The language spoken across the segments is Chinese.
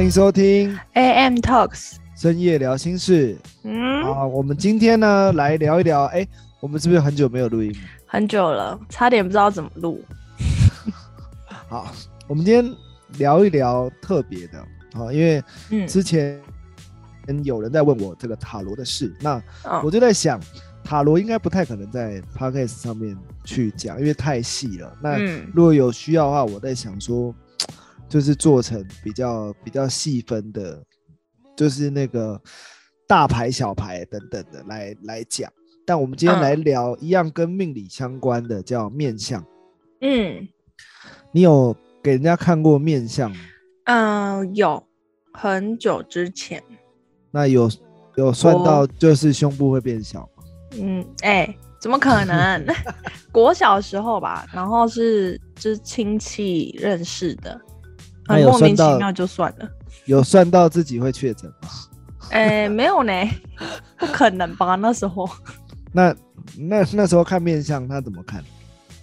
欢迎收听 AM Talks。深夜聊心事嗯，啊。我们今天呢来聊一聊，哎，我们是不是很久没有录音？很久了，差点不知道怎么录。好，我们今天聊一聊特别的啊，因为嗯，之前有人在问我这个塔罗的事，那哦我就在想，塔罗应该不太可能在 podcast 上面去讲，因为太细了。那嗯如果有需要的话，我在想说，就是做成比较比较细分的，就是那个大牌、小牌等等的来来讲。但我们今天嗯来聊一样跟命理相关的，叫面相。嗯你有给人家看过面相吗？嗯，有很久之前，那有有算到就是胸部会变小吗？嗯，哎、怎么可能？国小时候吧，然后是就是亲戚认识的，那很莫名其妙就算了。有算到自己会确诊吗？哎、没有呢，不可能吧？那时候那那那时候看面相，他怎么看？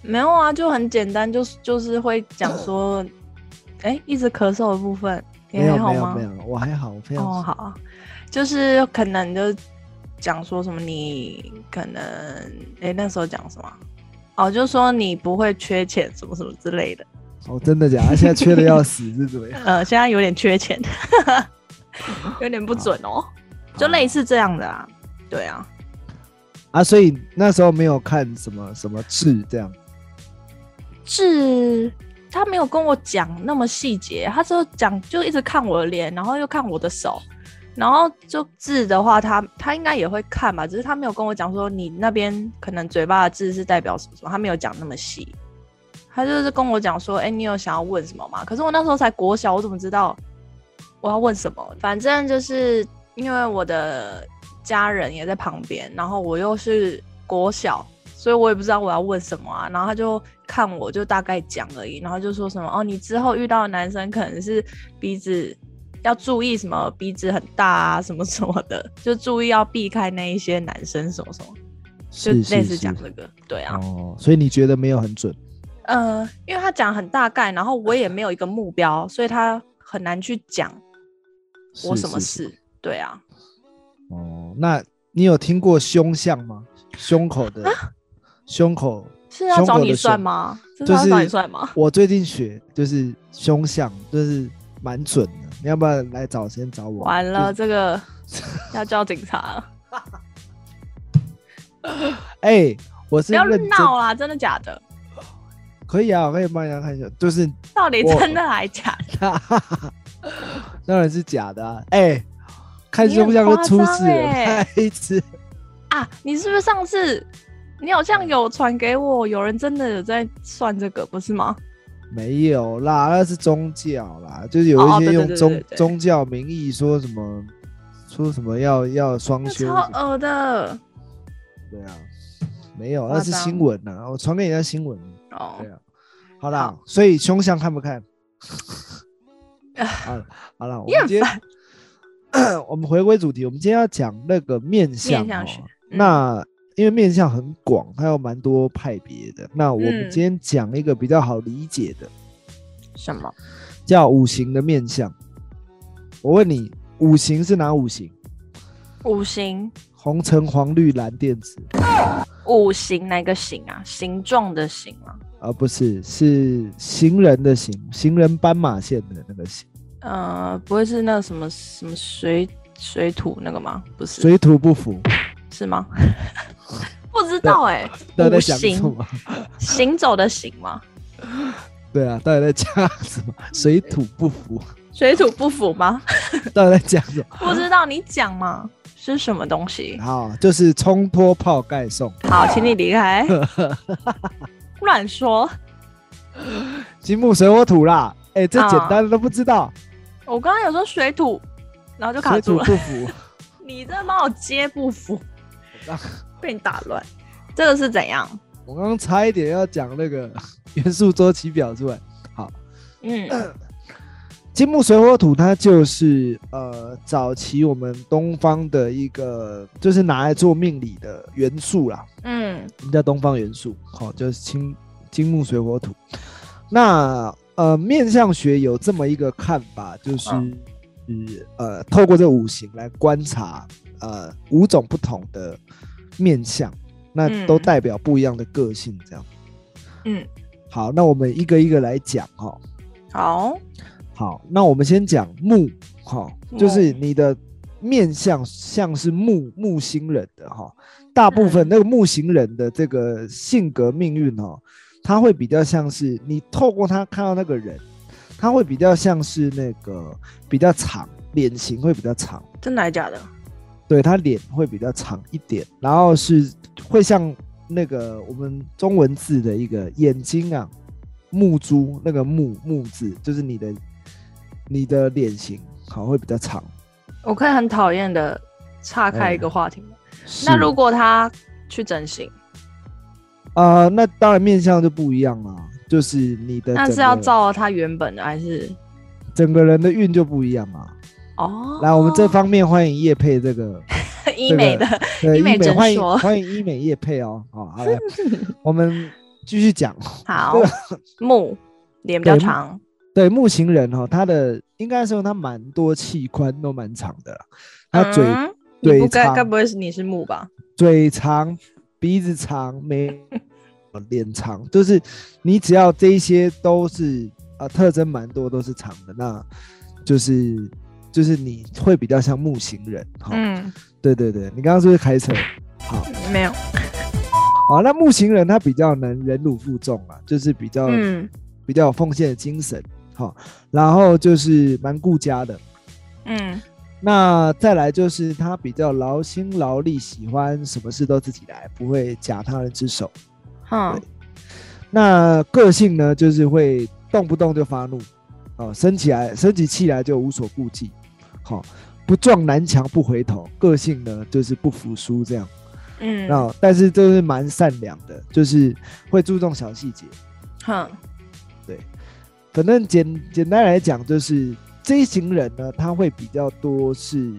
没有啊，就很简单，就是就是会讲说，哎、一直咳嗽的部分，你还好吗？没有没有，我还好，我非常哦，好，就是可能就讲说什么你可能哎那时候讲什么？哦，就说你不会缺钱什么什么之类的。哦，真的假的？他现在缺的要死是怎么样？呃，现在有点缺钱，有点不准哦，就类似这样的啊。对啊，啊，所以那时候没有看什么什么痣这样。痣他没有跟我讲那么细节，他就讲就一直看我的脸，然后又看我的手。然后就痣的话，他他应该也会看吧，只是他没有跟我讲说你那边可能嘴巴的痣是代表什么什么，他没有讲那么细。他就是跟我讲说，哎、你有想要问什么吗？可是我那时候才国小，我怎么知道我要问什么？反正就是因为我的家人也在旁边，然后我又是国小，所以我也不知道我要问什么啊。然后他就看我就大概讲而已，然后就说什么哦，你之后遇到的男生可能是鼻子要注意什么鼻子很大啊，什么什么的，就注意要避开那一些男生什么什么，就类似讲这个。对啊，哦，所以你觉得没有很准？呃，因为他讲很大概，然后我也没有一个目标，所以他很难去讲我什么是是是事。对啊，哦，那你有听过胸相吗？胸口的胸口，是要找你算吗？这就是是要找你算吗？我最近学就是胸相，就是蛮准的。你要不要来找先找我？完了，这个 要叫警察了，哎、我是不要认真，闹啦！真的假的？可以啊，我可以帮人家看一下，就是到底真的还假的？当然是假的啊！哎、看你很胸像就夸张出事了，欸太次。啊，你是不是上次你好像有传给我，有人真的有在算这个，不是吗？没有啦，那是宗教啦，就是有一些用宗、宗教名义说什么，说什么要要双那修超，恶的对啊，没有，那是新闻呐，我传给人家新闻，哦对。啊，好啦，好所以凶相看不看？好了好了，我们今天 我们回归主题，我们今天要讲那个面相、哦，面相那因为面相很广，它有蛮多派别的。那我们嗯今天讲一个比较好理解的，什么？叫五行的面相。我问你，五行是哪五行？五行，红橙黄绿蓝靛紫，五行哪个形啊？形状的形吗？啊不是是行人的行，行人斑马线的那个行，呃，不会是那什么什么水水土那个吗？不是，水土不服。是吗？不知道哎、五到底在讲什行么？行走的行吗？对啊，到底在讲什么？水土不服，水土不服吗？到底在讲什么？不知道，你讲嘛，是什么东西？好，就是冲脱泡盖送。好，请你离开。乱说，金木水火土啦，哎、这啊简单的都不知道，我刚刚有说水土，然后就卡水土住了。不服。你这帮我接不服刚，被你打乱。这个是怎样？我刚刚差一点要讲那个元素周期表出来。好，嗯 金木水火土，它就是呃早期我们东方的一个，就是拿来做命理的元素啦，嗯我们叫东方元素，好、就是金金木水火土。那呃面相学有这么一个看法，就是、嗯呃，透过这五行来观察呃五种不同的面相，那嗯都代表不一样的个性，这样。嗯，好，那我们一个一个来讲哈。好，好，那我们先讲木，哈，就是你的面相像是木木星人的哈，大部分嗯那个木星人的这个性格命运哈，他会比较像是你透过他看到那个人，他会比较像是那个比较长，脸型会比较长，真的还假的？对他脸会比较长一点，然后是会像那个我们中文字的一个眼睛啊，木珠那个木木字，就是你的你的脸型好会比较长。我可以很讨厌的岔开一哎个话题吗？那如果他去整形，啊、那当然面相就不一样了，就是你的那是要照他原本的还是？整个人的运就不一样啊。哦，来，我们这方面欢迎叶配这个 医美的，对医美诊欢迎所欢迎医美叶配哦。好，好来，我们继续讲。好，木脸比较长，对木型人哈、哦，他的应该说他蛮多器官都蛮长的啦，他嘴、嗯你嘴长不该该不会是你是木吧？嘴长，鼻子长，眉脸长，就是你只要这一些都是呃特征蛮多都是长的，那就是就是你会比较像木型人哈、嗯，对对对，你刚刚是不是开车？好，没有，好，那木型人他比较能忍辱负重啊，就是比较、嗯比较有奉献的精神，好，然后就是蛮顾家的。嗯那再来就是他比较劳心劳力，喜欢什么事都自己来，不会假他人之手。好，那个性呢，就是会动不动就发怒，哦，生起来生起气来就无所顾忌，好、不撞南墙不回头。个性呢，就是不服输这样。嗯，那但是就是蛮善良的，就是会注重小细节。哼，反正简简单来讲，就是这一行人呢，他会比较多是，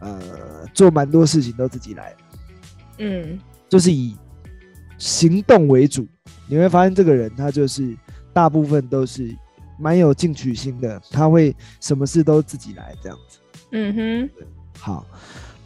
呃，做蛮多事情都自己来，嗯就是以行动为主。你会发现这个人他就是大部分都是蛮有进取心的，他会什么事都自己来这样子。嗯哼，好，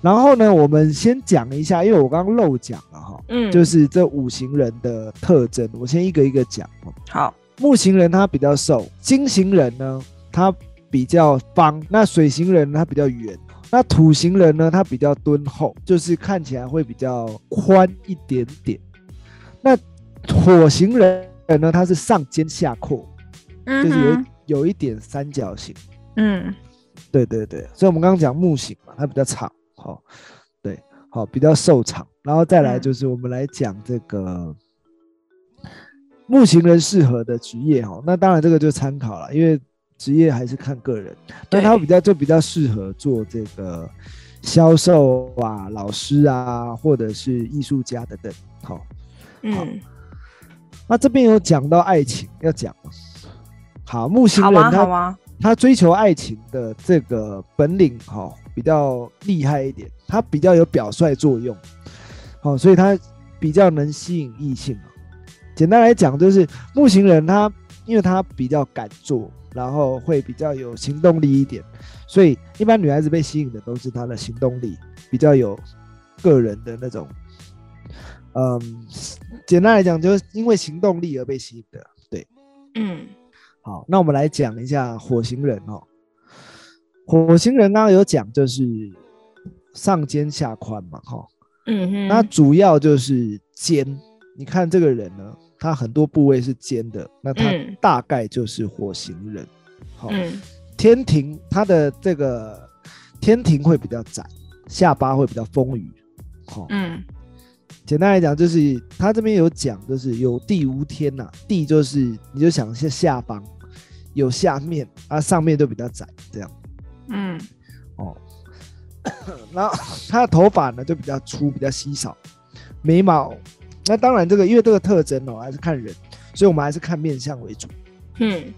然后呢，我们先讲一下，因为我刚刚漏讲了哈，嗯，就是这五行人的特征，我先一个一个讲哦。好，木型人他比较瘦，金型人呢他比较方，那水型人他比较圆，那土型人呢他比较敦厚，就是看起来会比较宽一点点。那火型人呢他是上尖下阔，嗯就是有哼，有一点三角形。嗯对对对，所以我们刚刚讲木型嘛，它比较长，好、对，好、比较瘦长，然后再来嗯就是我们来讲这个木型人适合的职业哈、那当然这个就参考了，因为职业还是看个人，那他比较就比较适合做这个销售啊、老师啊，或者是艺术家等等，好、嗯，那这边有讲到爱情要讲吗？好，木型好啊，人他啊，他追求爱情的这个本领哈、比较厉害一点，他比较有表率作用，好、所以他比较能吸引异性啊。简单来讲，就是木星人他因为他比较敢做，然后会比较有行动力一点，所以一般女孩子被吸引的都是他的行动力，比较有个人的那种，嗯，简单来讲，就是因为行动力而被吸引的。对，嗯好，那我们来讲一下火星人哦。火星人刚刚有讲，就是上尖下宽嘛，哈、嗯哼，那主要就是尖。你看这个人呢，他很多部位是尖的，那他嗯大概就是火星人。好、嗯天庭他的这个天庭会比较窄，下巴会比较丰腴。好、嗯简单来讲，就是他这边有讲，就是有地无天呐、地就是你就想下下方有下面啊，上面就比较窄这样嗯哦。然后他的头发呢就比较粗，比较稀少，眉毛那当然这个因为这个特征哦还是看人，所以我们还是看面相为主。嗯。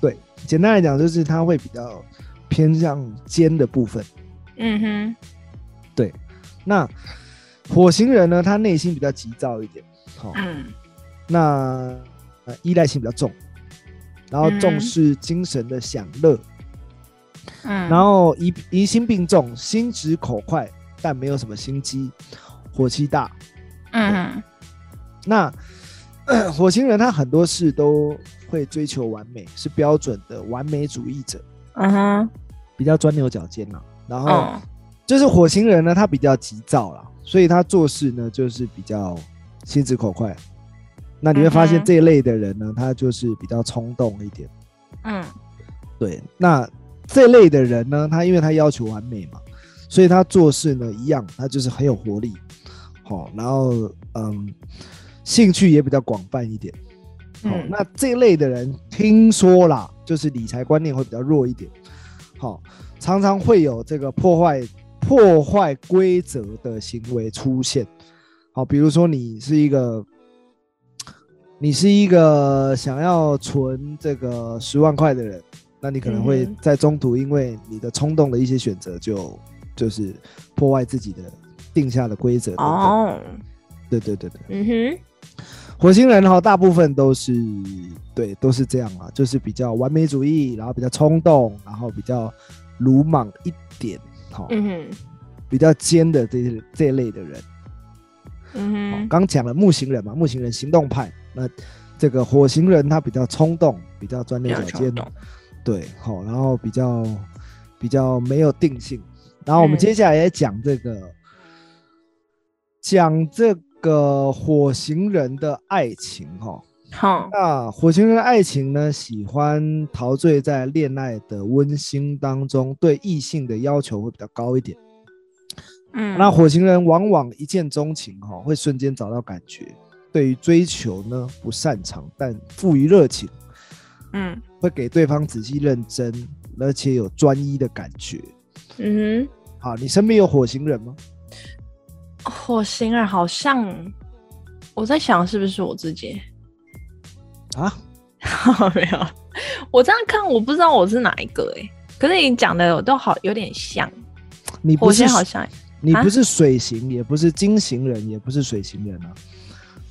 对，简单来讲就是他会比较偏向尖的部分。嗯哼，对那火星人呢，他内心比较急躁一点，好、嗯。那呃依赖性比较重，然后重嗯视精神的享乐，嗯，然后疑疑心病重，心直口快，但没有什么心机，火气大。嗯那 火星人他很多事都会追求完美，是标准的完美主义者，嗯哼，比较钻牛角尖啦。然后嗯就是火星人呢，他比较急躁啦，所以他做事呢就是比较心直口快。那你会发现这一类的人呢，他就是比较冲动一点。嗯对，那这类的人呢，他因为他要求完美嘛，所以他做事呢一样，他就是很有活力，好、然后嗯，兴趣也比较广泛一点。好、嗯那这类的人听说啦，就是理财观念会比较弱一点，好、常常会有这个破坏破坏规则的行为出现。好，比如说你是一个，你是一个想要存这个十万块的人，那你可能会在中途因为你的冲动的一些选择就，就是破坏自己的定下的规则。哦，哦，对对对对。嗯哼，火星人哈，大部分都是对，都是这样啊，就是比较完美主义，然后比较冲动，然后比较鲁莽一点，好、嗯，比较尖的这些这一类的人。嗯哼，刚讲了木星人嘛，木星人行动派，那这个火星人他比较冲动，比较钻牛角尖对，好，然后比较比较没有定性。然后我们嗯接下来也讲这个，讲这个火星人的爱情哈。好，那火星人的爱情呢，喜欢陶醉在恋爱的温馨当中，对异性的要求会比较高一点。嗯，那火星人往往一见钟情哈、会瞬间找到感觉。对于追求呢不擅长，但富于热情，嗯会给对方仔细认真，而且有专一的感觉。嗯哼好，你身边有火星人吗？哼，火星人好像我在想是不是我自己。啊，没有，我这样看我不知道我是哪一个哎、可是你讲的我都好有点像，你不是星好像啊？你不是水型，也不是金型人，也不是水型人啊，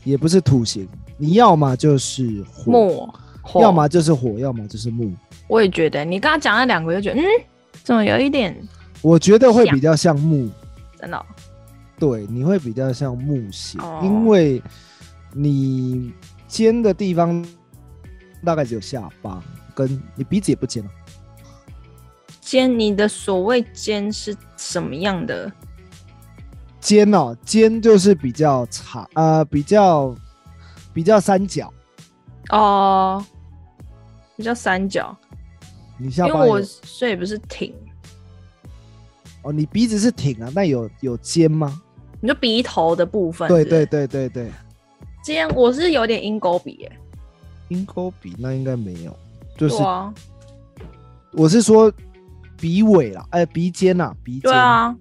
也不是土型。你要么就是火，木，火。要么就是火，要么就是木。我也觉得你刚刚讲那两个，就觉得嗯，怎么有一点我觉得会比较像木，真的哦对，你会比较像木型，哦因为你尖的地方大概只有下巴，跟你鼻子也不尖啊。尖？你的所谓尖是什么样的？尖哦，尖就是比较长，呃，比较比较三角。哦，比较三角，你下巴因为我所以不是挺，哦，你鼻子是挺啊，那有有尖吗？你就鼻头的部分对是不是？对，对对今天我是有点鹰钩鼻耶、鹰钩鼻那应该没有，就是我是说鼻尾啦，哎、鼻尖呐、鼻尖，对啊，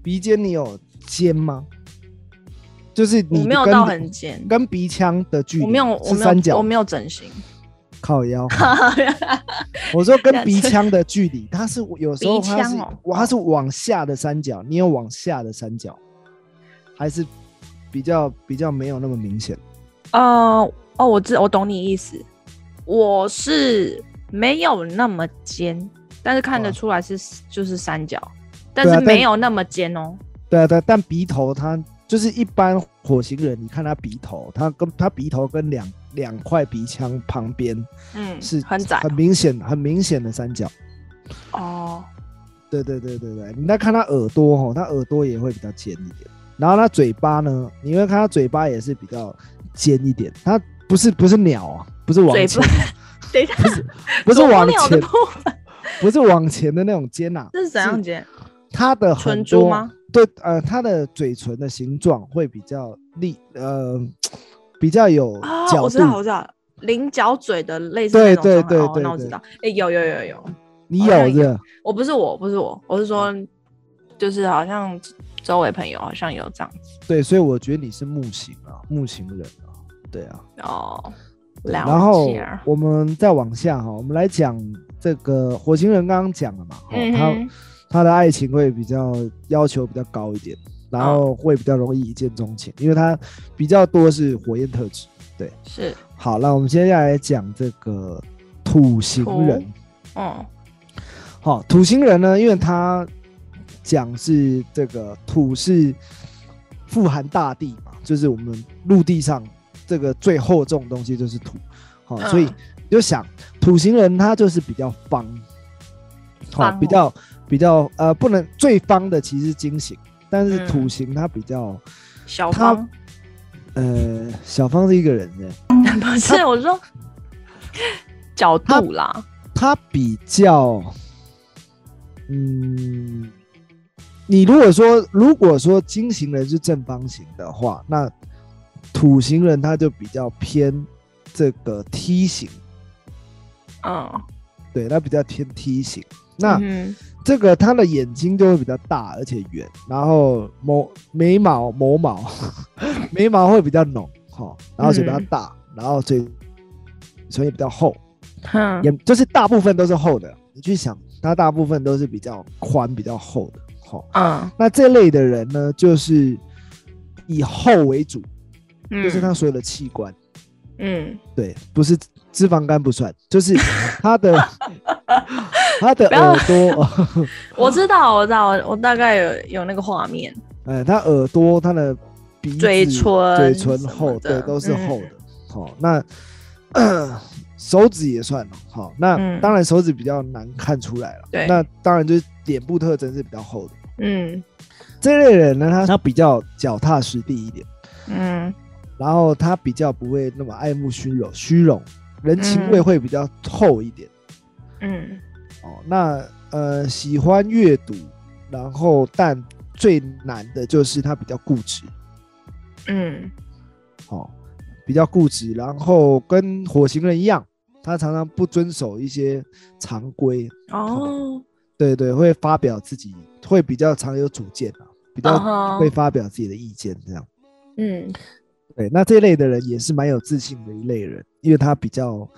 鼻尖你有尖吗？就是你我没有到很尖，跟鼻腔的距离，我没有，我三角，有，我没有整形，靠腰。我说跟鼻腔的距离，它是有时候鼻它是腔哦我它是往下的三角，你有往下的三角，还是比较比较没有那么明显。呃，哦，我知我懂你意思，我是没有那么尖，但是看得哦出来是就是三角，但是没有那么尖哦。对啊，对啊，但鼻头它就是一般火星人，你看他鼻头，他跟他鼻头跟两两块鼻腔旁边嗯，是很窄很明显很明显的三角。哦。对对对对对，你再看他耳朵哈，他耳朵也会比较尖一点，然后它嘴巴呢，你会看它嘴巴也是比较尖一点，它不是不是鸟啊，不是往嘴前，等一下，不是往鸵鸟的前，不是往前的那种尖呐、这 是怎样尖？它的很多唇珠吗？对，呃，它的嘴唇的形状会比较立，呃，比较有啊、角度。我知道，我知道，菱角嘴的类似对对对对对哦那我知道。哎、有有有有，你有有的，我不是我，不是我，我是说，就是好像周围朋友好像有这样子对，所以我觉得你是木型啊，木型人啊，对啊。哦。然后我们再往下哈，我们来讲这个火星人，刚刚讲了嘛，哦，他他的爱情会比较要求比较高一点，然后会比较容易一见钟情，因为他比较多是火焰特质。对是，好，那我们接下来讲这个土星人。嗯好，土星人呢，因为他讲是这个土是富含大地嘛，就是我们陆地上这个最厚重的东西就是土，好，嗯。所以你就想土型人他就是比较方，好，哦比较比较呃，不能最方的其实是金型，但是嗯。土型它比较小方。呃，小方是一个人呢，不是我说角度啦，他比较，嗯，你如果说如果说金型人是正方形的话，那土型人他就比较偏这个梯形，嗯，对，他比较偏梯形。那、嗯这个他的眼睛就会比较大而且圆，然后眸眉毛眸毛 眉毛会比较浓，哈，然后嘴巴嗯大，然后嘴唇也比较厚，哈，也就是大部分都是厚的。你去想，它大部分都是比较宽、比较厚的。好，嗯。那这类的人呢，就是以厚为主，嗯，就是他所有的器官，嗯，对，不是脂肪肝不算，就是他的 他的耳朵，我知道，我知道，我大概有有那个画面，哎，他耳朵、他的鼻子、嘴唇嘴唇厚，对，都是厚嗯。的。好，那 手指也算了。好，那嗯。当然手指比较难看出来了。对。那当然就是脸部特征是比较厚的。嗯这类人呢，他他比较脚踏实地一点，嗯然后他比较不会那么爱慕虚荣，虚荣，人情味嗯会比较厚一点。嗯。哦，那呃喜欢阅读，然后但最难的就是他比较固执。嗯。哦，比较固执，然后跟火星人一样，他常常不遵守一些常规，哦，对对，会发表自己，会比较常有主见啊，比较会发表自己的意见，这样。嗯对，那这类的人也是蛮有自信的一类人，因为他比较，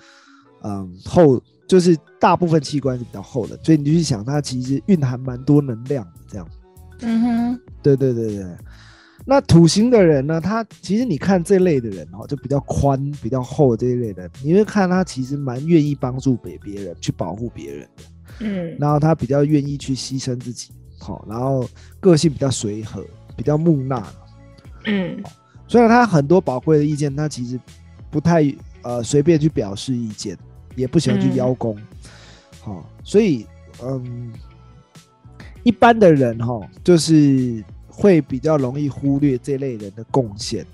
嗯，厚，就是大部分器官是比较厚的，所以你就去想，他其实蕴含蛮多能量的，这样。嗯哼，对对对对。那土星的人呢？他其实你看这类的人哦，就比较宽、比较厚这一类的，你会看他其实蛮愿意帮助别别人，去保护别人的。嗯然后他比较愿意去牺牲自己，好、然后个性比较随和，比较木讷。嗯虽然他很多宝贵的意见，他其实不太呃随便去表示意见，也不喜欢去嗯邀功。好、所以嗯，一般的人哈、就是会比较容易忽略这类人的贡献。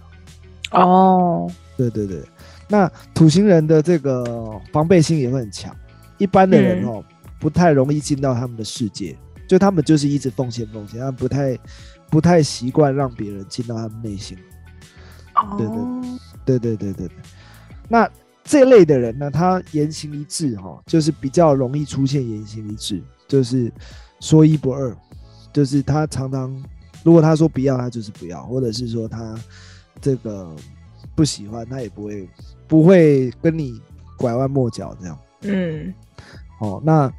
哦，对对对，那土星人的这个防备心也会很强，一般的人嗯哦、不太容易进到他们的世界，就他们就是一直奉献奉献，他们不太不太习惯让别人进到他们内心。对对对对对对，那这类的人呢，他言行一致哈、就是比较容易出现言行一致，就是说一不二，就是他常常如果他说不要，他就是不要，或者是说他这个不喜欢，他也不会不会跟你拐弯抹角这样。嗯哦，那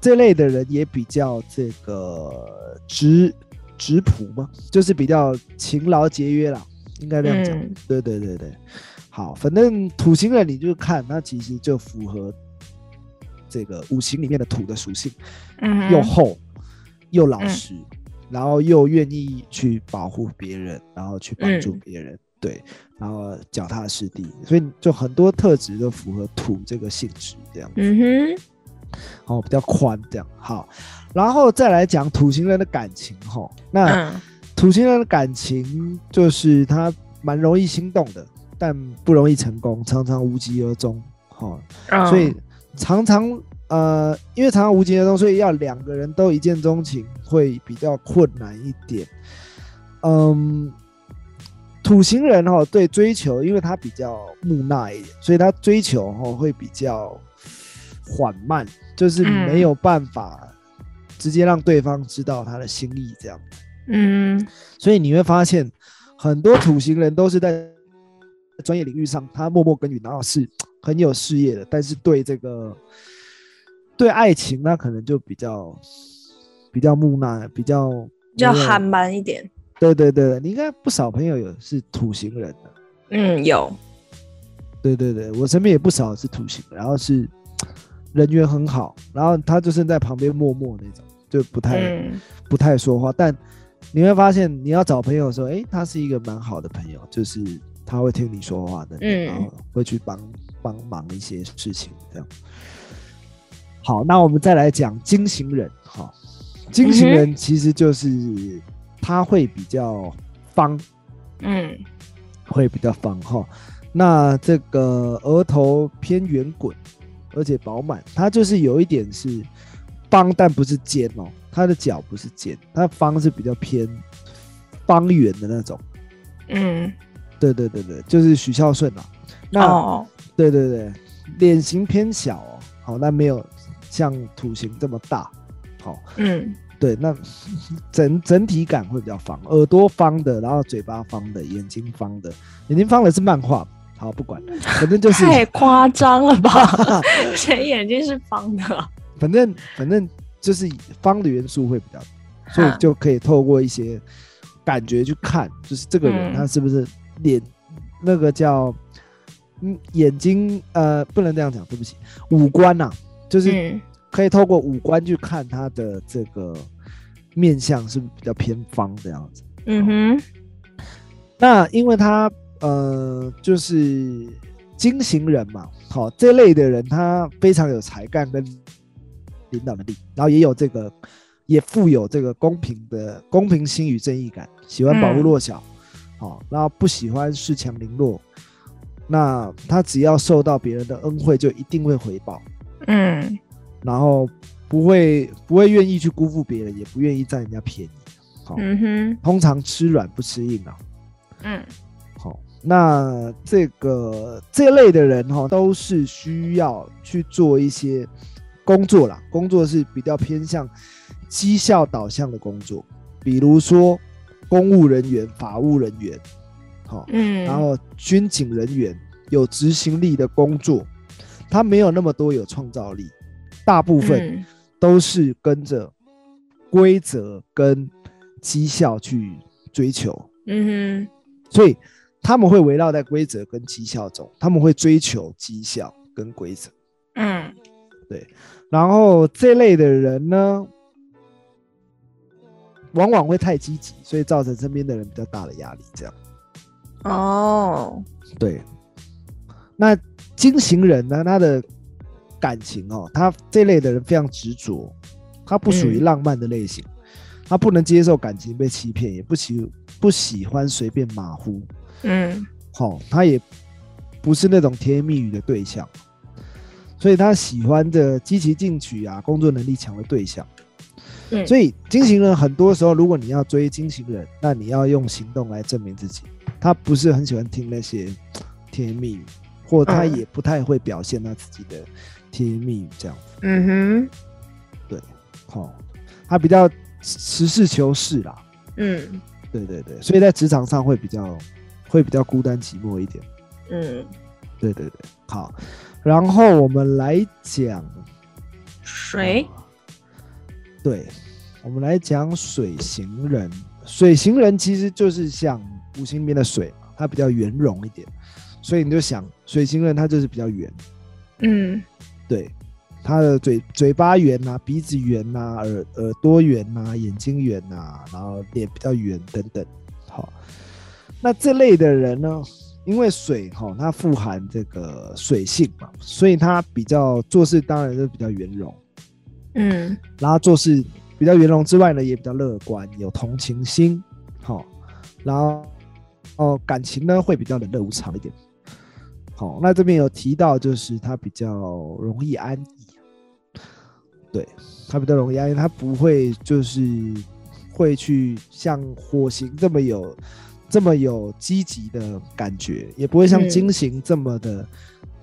这类的人也比较这个直直朴嘛，就是比较勤劳节约啦，应该这样讲。嗯。对对对对，好，反正土星人你就看它其实就符合这个五行里面的土的属性，嗯，又厚又老嗯。实，然后又愿意去保护别人，然后去帮助嗯。别人，对，然后脚踏实地，所以就很多特质都符合土这个性质，这样。嗯哼，哦，比较宽这样好，然后再来讲土星人的感情哈、那嗯土星人的感情就是他蛮容易心动的，但不容易成功，常常无疾而终。哈、嗯所以常常呃，因为常常无疾而终，所以要两个人都一见钟情会比较困难一点。嗯，土星人哈、对追求，因为他比较木讷一点，所以他追求哈、会比较缓慢，就是嗯没有办法直接让对方知道他的心意这样。嗯所以你会发现，很多土星人都是在专业领域上，他默默耕耘，然后是很有事业的，但是对这个对爱情，那可能就比较比较木讷，比较比较 憨蛮一点。对对对，你应该不少朋友有是土型人的，嗯，有，对对对，我身边也不少是土型，然后是人缘很好，然后他就是在旁边默默那种，就不太、嗯不太说话。但你会发现，你要找朋友的时候，哎，他是一个蛮好的朋友，就是他会听你说话的，嗯然后会去帮帮忙一些事情，这样。好，那我们再来讲金型人。好，金型人其实就是他会比较方，嗯会比较方哈。那这个额头偏圆滚，而且饱满，它就是有一点是方，但不是尖哦。它的角不是尖，它方是比较偏方圆的那种。嗯，对对对对，就是许孝顺啊。那、哦，对对对，脸型偏小哦，好，那没有像土型这么大。好，嗯对，那整整体感会比较方，耳朵方的，然后嘴巴方的，眼睛方的，眼睛方的是漫画，好不管，反正就是，太夸张了吧？谁眼睛是方的？反正反正就是方的元素会比较，所以就可以透过一些感觉去看，就是这个人嗯他是不是脸那个叫嗯眼睛呃不能这样讲，对不起，五官呐、就是嗯可以透过五官去看他的这个面相是不是比较偏方这样子。嗯哼，那因为他呃就是金型人嘛，好、这类的人他非常有才干跟领导能力，然后也有这个也富有这个公平的公平心与正义感，喜欢保护嗯弱小，好、然后不喜欢恃强凌弱。那他只要受到别人的恩惠，就一定会回报，嗯然后不会不会愿意去辜负别人，也不愿意占人家便宜。好、嗯哼，通常吃软不吃硬啊。嗯。好，那这个这类的人哈、都是需要去做一些工作啦，工作是比较偏向绩效导向的工作，比如说公务人员、法务人员，好、嗯，然后军警人员有执行力的工作，他没有那么多有创造力，大部分嗯都是跟着规则跟绩效去追求。嗯哼所以他们会围绕在规则跟绩效中，他们会追求绩效跟规则。嗯，对然后这类的人呢，往往会太积极，所以造成身边的人比较大的压力。这样哦，对。那金型人呢，他的感情哦，他这类的人非常执着，他不属于嗯浪漫的类型，他不能接受感情被欺骗，也不喜不喜欢随便马虎。嗯好、他也不是那种甜言蜜语的对象，所以他喜欢的积极进取啊，工作能力强的对象。嗯，所以金型人很多时候，如果你要追金型人，那你要用行动来证明自己。他不是很喜欢听那些 甜言蜜语，或他嗯也不太会表现他自己的甜言蜜语这样。嗯哼，对好、他比较实事求是啦。嗯对对对，所以在职场上会比较会比较孤单寂寞一点。嗯，对对对，好，然后我们来讲，水，对，我们来讲水行人。水行人其实就是像五行里面的水嘛，它比较圆融一点，所以你就想水行人他就是比较圆，嗯对，他的嘴嘴巴圆呐、鼻子圆呐、耳耳朵圆呐、眼睛圆呐、然后脸比较圆等等。好，那这类的人呢，因为水哈、它富含这个水性嘛，所以他比较做事当然就比较圆融，嗯然后做事比较圆融之外呢，也比较乐观，有同情心，好、然后哦感情呢会比较冷热无常一点。好，那这边有提到，就是它比较容易安逸，对它比较容易安逸，它不会就是会去像火星这么有这么有积极的感觉，也不会像嗯金型这么的、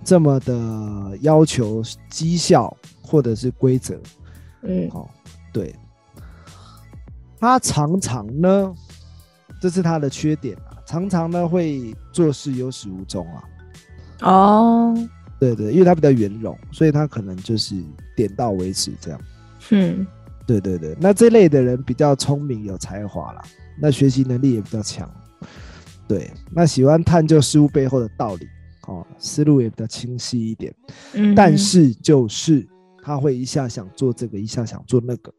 这么的要求绩效或者是规则。嗯哦，对，它常常呢，这是它的缺点啊，常常呢会做事有始无终啊。哦，对对，因为他比较圆融，所以他可能就是点到为止这样。嗯对对对，那这类的人比较聪明有才华啦，那学习能力也比较强。对，那喜欢探究事物背后的道理，哦，思路也比较清晰一点。嗯，但是就是他会一下想做这个，一下想做那个。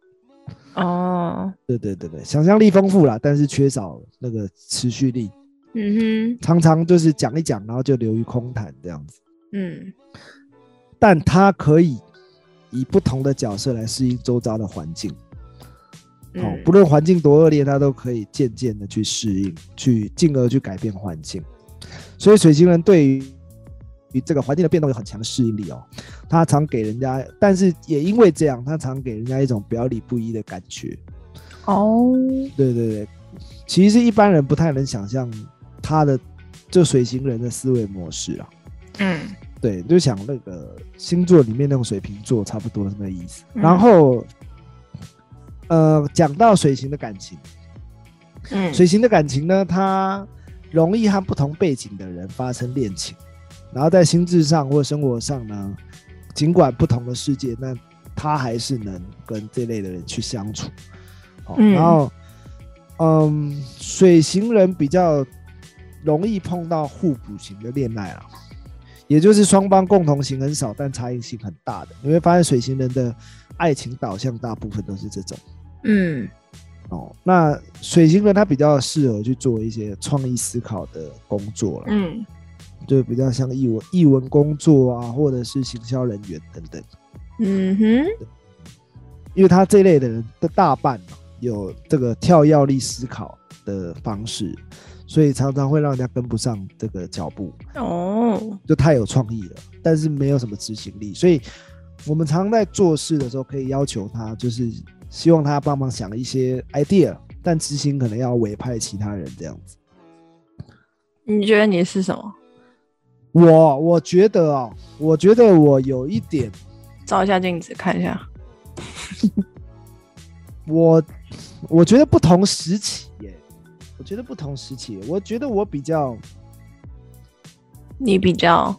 哦，对对对对，想象力丰富啦，但是缺少那个持续力，嗯哼，常常就是讲一讲，然后就流于空谈这样子。嗯但他可以以不同的角色来适应周遭的环境。哦，嗯，不论环境多恶劣，他都可以渐渐的去适应，去进而去改变环境。所以水星人对于与这个环境的变动有很强的适应力哦。他常给人家，但是也因为这样，他常给人家一种表里不一的感觉。哦，对对对，其实一般人不太能想象他的就水星人的思维模式啊。嗯对，就想那个星座里面那种水瓶座差不多是那个意思。嗯然后，呃，讲到水星的感情。嗯，水型的感情呢，它容易和不同背景的人发生恋情，然后在心智上或生活上呢，尽管不同的世界，那他还是能跟这类的人去相处。好、嗯然后，嗯，水型人比较容易碰到互补型的恋爱啦，也就是双方共同性很少，但差异性很大的。你会发现水星人的爱情导向大部分都是这种。嗯。哦，那水星人他比较适合去做一些创意思考的工作了，嗯。就比较像译文译文工作啊，或者是行销人员等等，嗯哼，因为他这类的人的大半啊有这个跳跃力思考的方式，所以常常会让人家跟不上这个脚步，哦，就太有创意了，但是没有什么执行力，所以我们常在做事的时候可以要求他，就是希望他帮忙想一些 idea，但执行可能要委派其他人这样子。你觉得你是什么？我我觉得啊、我觉得我有一点，照一下镜子看一下。我我觉得不同时期耶，我觉得不同时期，我觉得我比较，你比较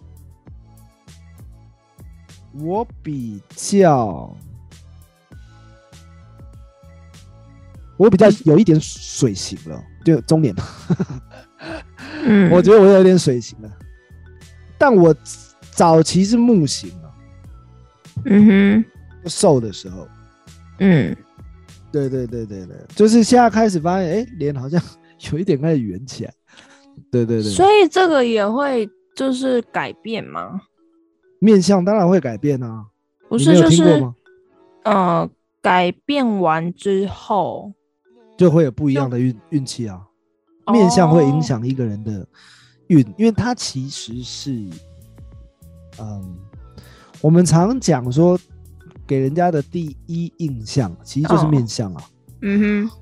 我比较，我比较有一点水型了，就中年了，嗯，我觉得我有点水型了，但我早期是木型啊，嗯哼，瘦的时候，嗯。对对对对对，就是现在开始发现，哎，脸好像有一点开始圆起来。对对对，所以这个也会就是改变吗？面相当然会改变啊。不是，就是？呃，改变完之后，就会有不一样的运运气啊。面相会影哦响一个人的运，因为它其实是，嗯，我们常讲说，给人家的第一印象其实就是哦面相啊。嗯哼，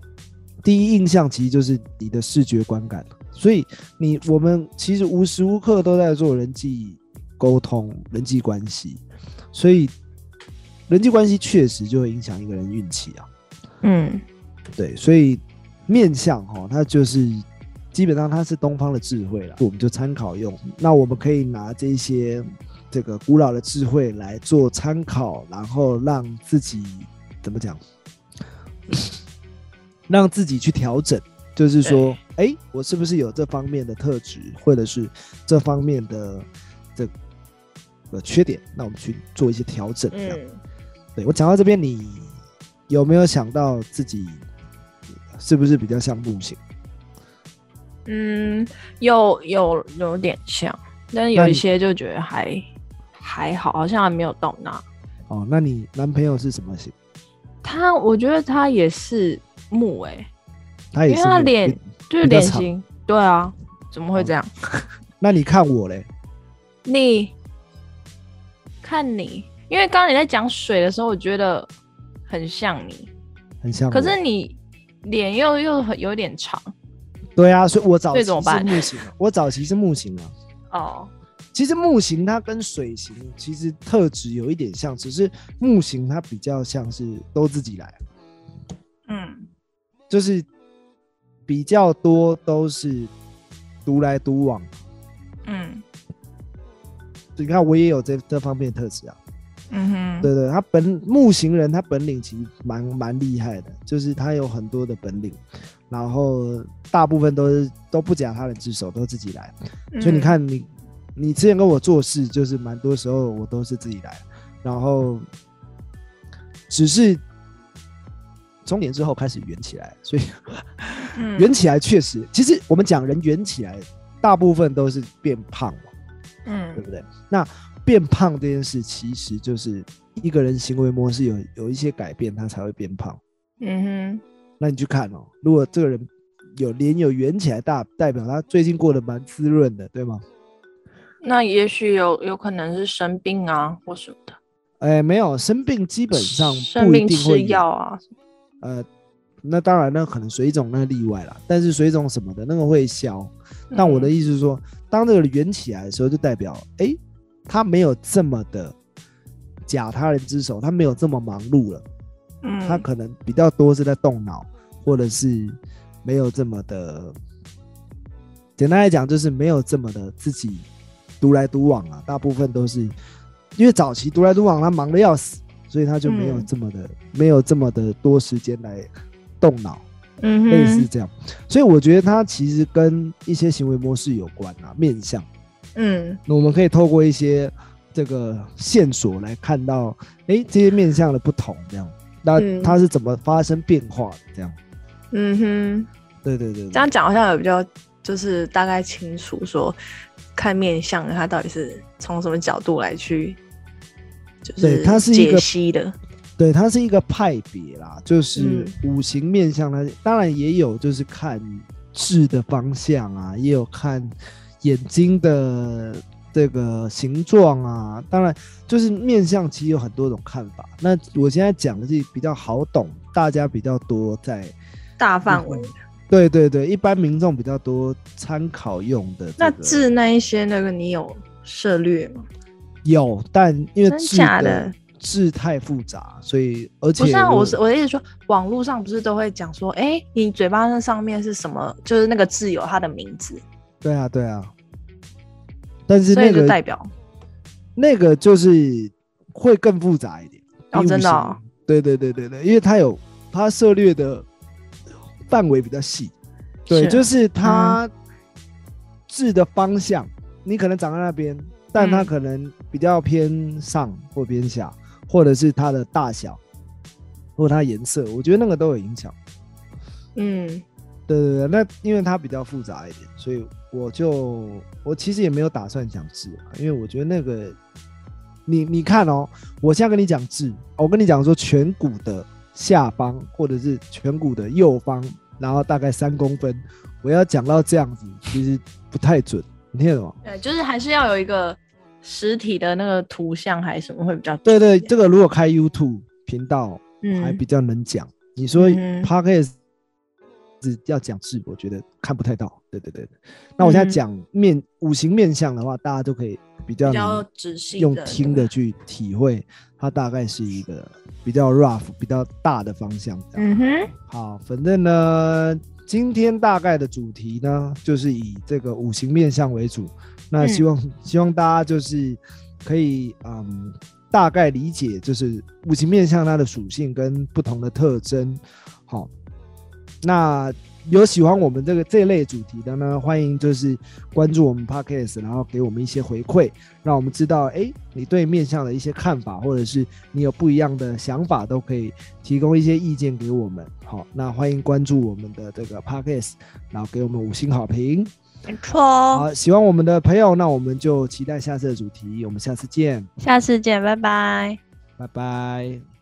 第一印象其实就是你的视觉观感，所以你我们其实无时无刻都在做人际沟通、人际关系，所以人际关系确实就会影响一个人运气啊。嗯对，所以面相哈，它就是基本上它是东方的智慧了，我们就参考用。那我们可以拿这些这个古老的智慧来做参考，然后让自己怎么讲，让自己去调整，就是说，哎，我是不是有这方面的特质，或者是这方面的这个缺点？那我们去做一些调整，这样。嗯，对我讲到这边，你有没有想到自己是不是比较像木型？嗯，有有有点像，但是有一些就觉得还还好，好像还没有到那。哦，那你男朋友是什么型？他，我觉得他也是木哎、他也因为他脸就是比较长脸型，对啊，怎么会这样？那你看我嘞？你看你，因为刚刚你在讲水的时候，我觉得很像你，很像我。可是你脸又又很有点长对啊，所以我早期是所以怎么办木型啊，我早期是木型啊。哦。其实木型它跟水型其实特质有一点像，只是木型它比较像是都自己来，嗯就是比较多都是独来独往。嗯你看我也有这这方面的特质啊。嗯哼，对对，他本木型人，他本领其实蛮蛮厉害的，就是他有很多的本领，然后大部分都是都不假他人之手，都自己来。所以你嗯，看你，你之前跟我做事，就是蛮多时候我都是自己来，然后只是中年之后开始圆起来，所以嗯圆起来确实，其实我们讲人圆起来，大部分都是变胖嘛，对嗯不对？那变胖这件事，其实就是一个人行为模式有有一些改变，他才会变胖。嗯哼那你去看哦，如果这个人有脸有圆起来，大代表他最近过得蛮滋润的，对吗？那也许有有可能是生病啊或什么的，哎，没有生病，基本上生病吃不一定会有药啊，呃，那当然，那可能水肿那例外啦，但是水肿什么的那个会消。但我的嗯。意思是说，当这个圆起来的时候，就代表哎、诶他没有这么的假他人之手，他没有这么忙碌了，嗯。他可能比较多是在动脑，或者是没有这么的，简单来讲就是没有这么的自己独来独往啊，大部分都是因为早期独来独往，他忙的要死，所以他就没有嗯这么的、没有这么的多时间来动脑。嗯哼类似这样，所以我觉得他其实跟一些行为模式有关啊，面相。嗯那我们可以透过一些这个线索来看到，哎，这些面相的不同，这样，那嗯它是怎么发生变化的？这样，嗯哼。对对对对这样讲好像有比较，就是大概清楚说，看面相它到底是从什么角度来去，就对它是一个解析的。对，它是一个派别啦，就是嗯五行面相它当然也有就是看痣的方向啊，也有看眼睛的这个形状啊，当然就是面相其实有很多种看法。那我现在讲的是比较好懂，大家比较多在大范围的。对对对，一般民众比较多参考用的、这那个痣那一些那个你有涉略吗？有，但因为真痣假的？字太复杂，所以而且不是啊，我我是我的意思说，网络上不是都会讲说，哎、你嘴巴那上面是什么？就是那个字有它的名字，对啊对啊，但是那个代表。那个就是会更复杂一点。哦真的哦。对对对对对，因为它有它涉猎的范围比较细，对，是。就是它字的方向，你可能长在那边，但它嗯。可能比较偏上或偏下，或者是它的大小，或者它的颜色，我觉得那个都有影响。嗯对对对，那因为它比较复杂一点，所以我就我其实也没有打算讲痣啊，因为我觉得那个你你看哦，我现在跟你讲痣，我跟你讲说颧骨的下方或者是颧骨的右方，然后大概三公分，我要讲到这样子，其实不太准，你听懂吗？对，就是还是要有一个实体的那个图像还是什么会比较对对，这个如果开 YouTube 频道还嗯比较能讲，你说嗯哼 Podcast 只要讲字，我觉得看不太到。对对对对。那我现在嗯讲面五行面相的话，大家都可以比较比较能仔细用听的去体会，它大概是一个比较 rough、比较大的方向。嗯哼，好，反正呢，今天大概的主题呢，就是以这个五行面相为主。那希望、希望大家就是可以嗯，大概理解就是五行面相它的属性跟不同的特征。好，那有喜欢我们这个这类主题的呢，欢迎就是关注我们 podcast，然后给我们一些回馈，让我们知道，哎，你对面相的一些看法，或者是你有不一样的想法，都可以提供一些意见给我们。好，那欢迎关注我们的这个 podcast，然后给我们五星好评。没错哦，好，喜欢我们的朋友，那我们就期待下次的主题，我们下次见，下次见，拜拜。拜拜。